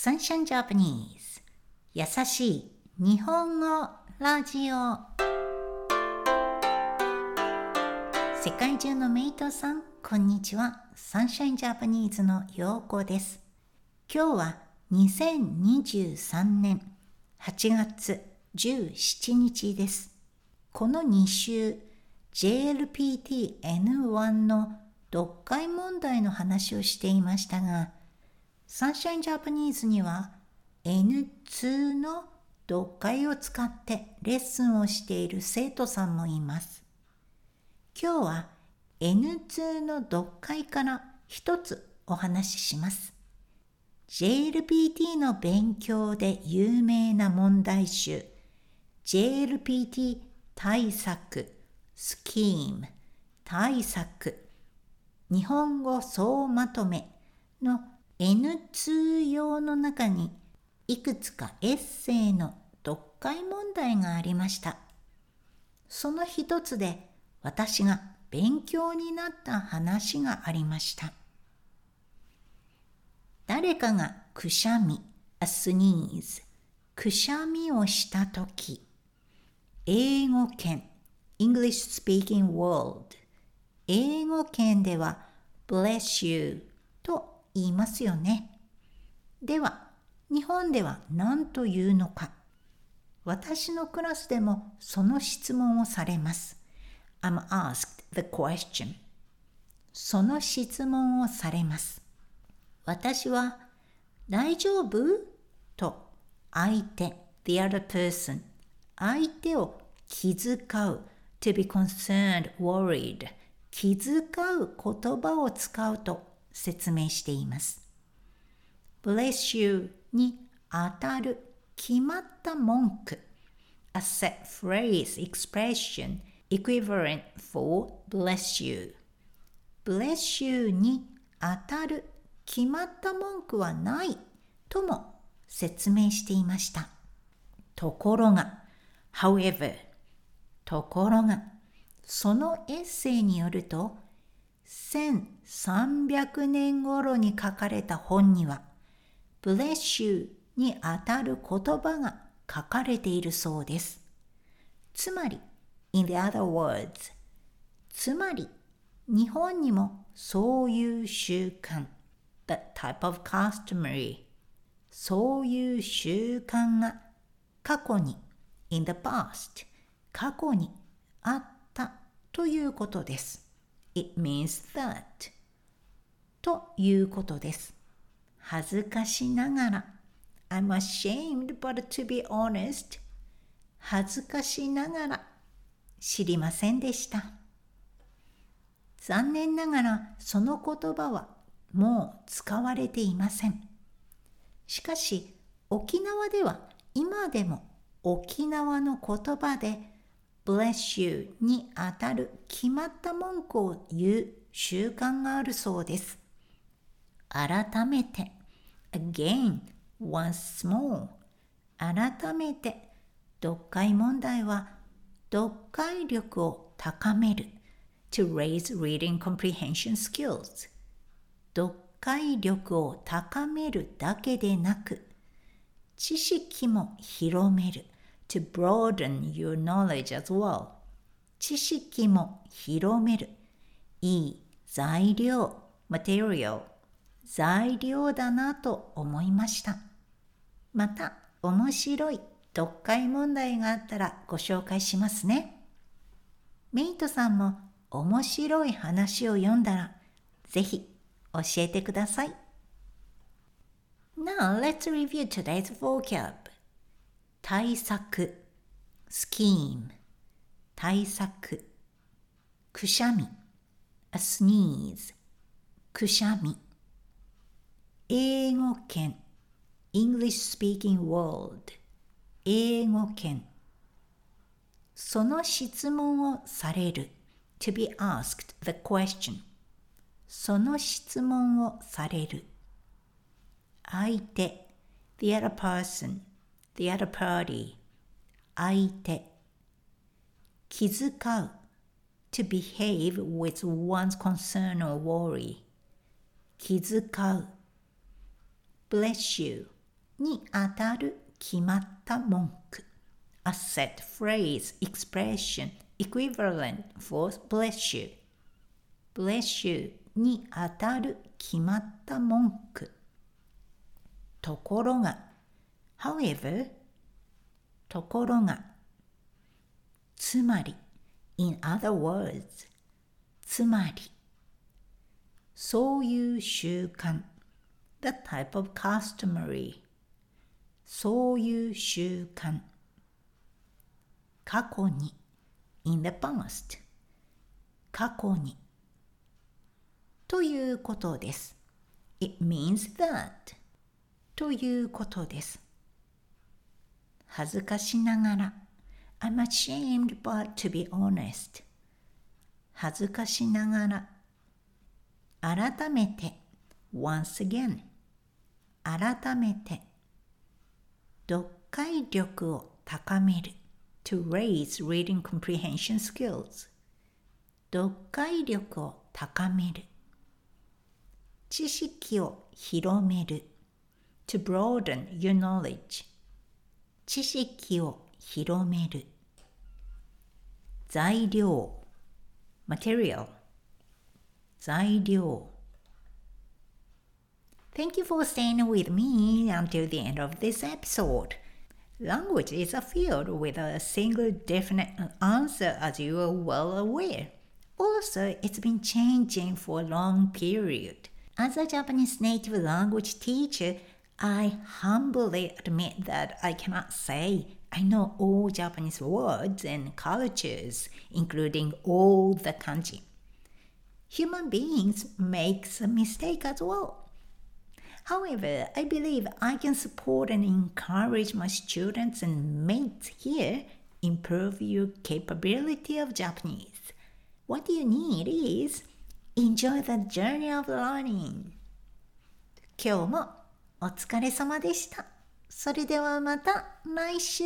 Sunshine Japanese. 優しい日本語ラジオ。世界中のメイトさんこんにちは。Sunshine Japanese のようこです。今日は2023年8月17日です。この2週 JLPT-N1 の読解問題の話をしていましたがサンシャインジャパニーズには N2 の読解を使ってレッスンをしている生徒さんもいます。今日は N2 の読解から一つお話しします。JLPT の勉強で有名な問題集 JLPT 対策スキーム対策日本語総まとめの N2 用の中にいくつかエッセイの読解問題がありました。その一つで私が勉強になった話がありました。誰かがくしゃみ、a sneeze、くしゃみをしたとき、英語圏、English speaking world、英語圏では bless you 言いますよね。では、日本では何というのか。私のクラスでもその質問をされます。I'm asked the question. その質問をされます。私は、大丈夫？と相手、the other person、相手を気遣う、to be concerned, worried、気遣う言葉を使うと説明しています。bless you に当たる決まった文句 a set phrase expression equivalent for bless you bless you に当たる決まった文句はないとも説明していました。ところが、however、ところが、そのエッセイによると、1300年頃に書かれた本には bless you にあたる言葉が書かれているそうです。つまり、in the other words つまり、日本にもそういう習慣 that type of customary そういう習慣が過去に in the past 過去にあったということです。It means that ということです。恥ずかしながら I'm ashamed but to be honest 恥ずかしながら知りませんでした。残念ながらその言葉はもう使われていません。しかし沖縄では今でも沖縄の言葉で bless you にあたる決まった文句を言う習慣があるそうです。改めて again, once more 改めて読解問題は読解力を高める。to raise reading comprehension skills 読解力を高めるだけでなく知識も広める。To broaden your knowledge as well. 知識も広める。いい材料。material 材料だなと思いました。また面白い。読解問題があったらご紹介しますね。メイトさんも面白い話を読んだらぜひ教えてください。Now let's review today's vocab. 対策 scheme 対策くしゃみ a sneeze くしゃみ英語圏 English speaking world 英語圏その質問をされる to be asked the question その質問をされる相手 the other person the other party 相手気遣う to behave with one's concern or worry 気遣う bless you にあたる決まった文句。A set phrase, expression, equivalent for bless you. bless you にあたる決まった文句。ところが、 however, ところが、つまり、in other words, つまり、そういう習慣 the type of customary そういう習慣過去に in the past 過去にということです。It means that ということです。恥ずかしながら I'm ashamed but to be honest 恥ずかしながら改めて once again 改めて読解力を高める to raise reading comprehension skills 読解力を高める知識を広める to broaden your knowledge 知識を広める材料 material 材料 Thank you for staying with me until the end of this episode. Language is a field with a single definite answer, as you are well aware. Also, it's been changing for a long period. As a Japanese native language teacher, I humbly admit that I cannot say I know all Japanese words and cultures, including all the kanji. Human beings make a mistake as well. However, I believe I can support and encourage my students and mates here improve your capability of Japanese. What you need is enjoy the journey of learning. 今日も お疲れ様でした。それではまた来週